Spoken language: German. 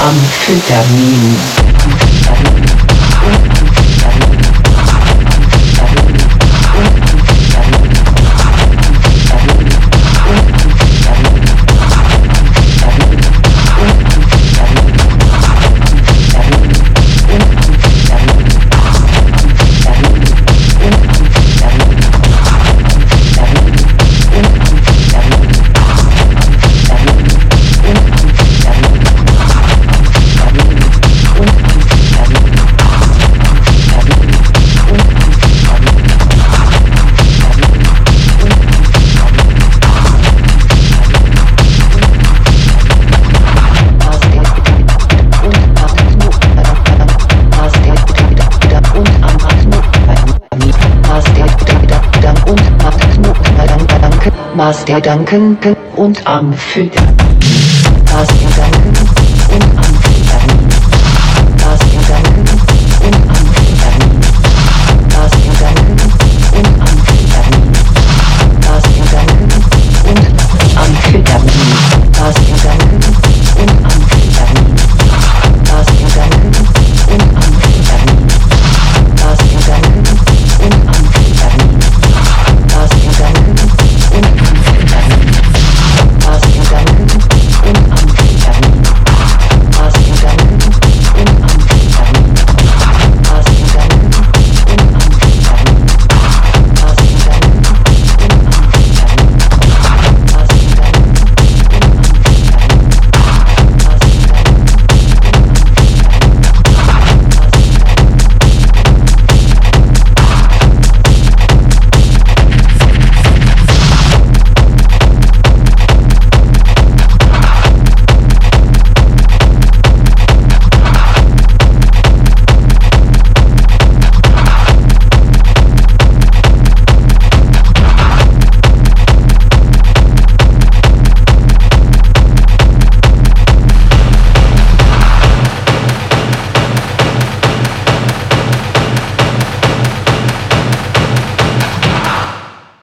Amphetamin. Amphetamin. Der Gedanken und Amphetamin. Maß der Gedanken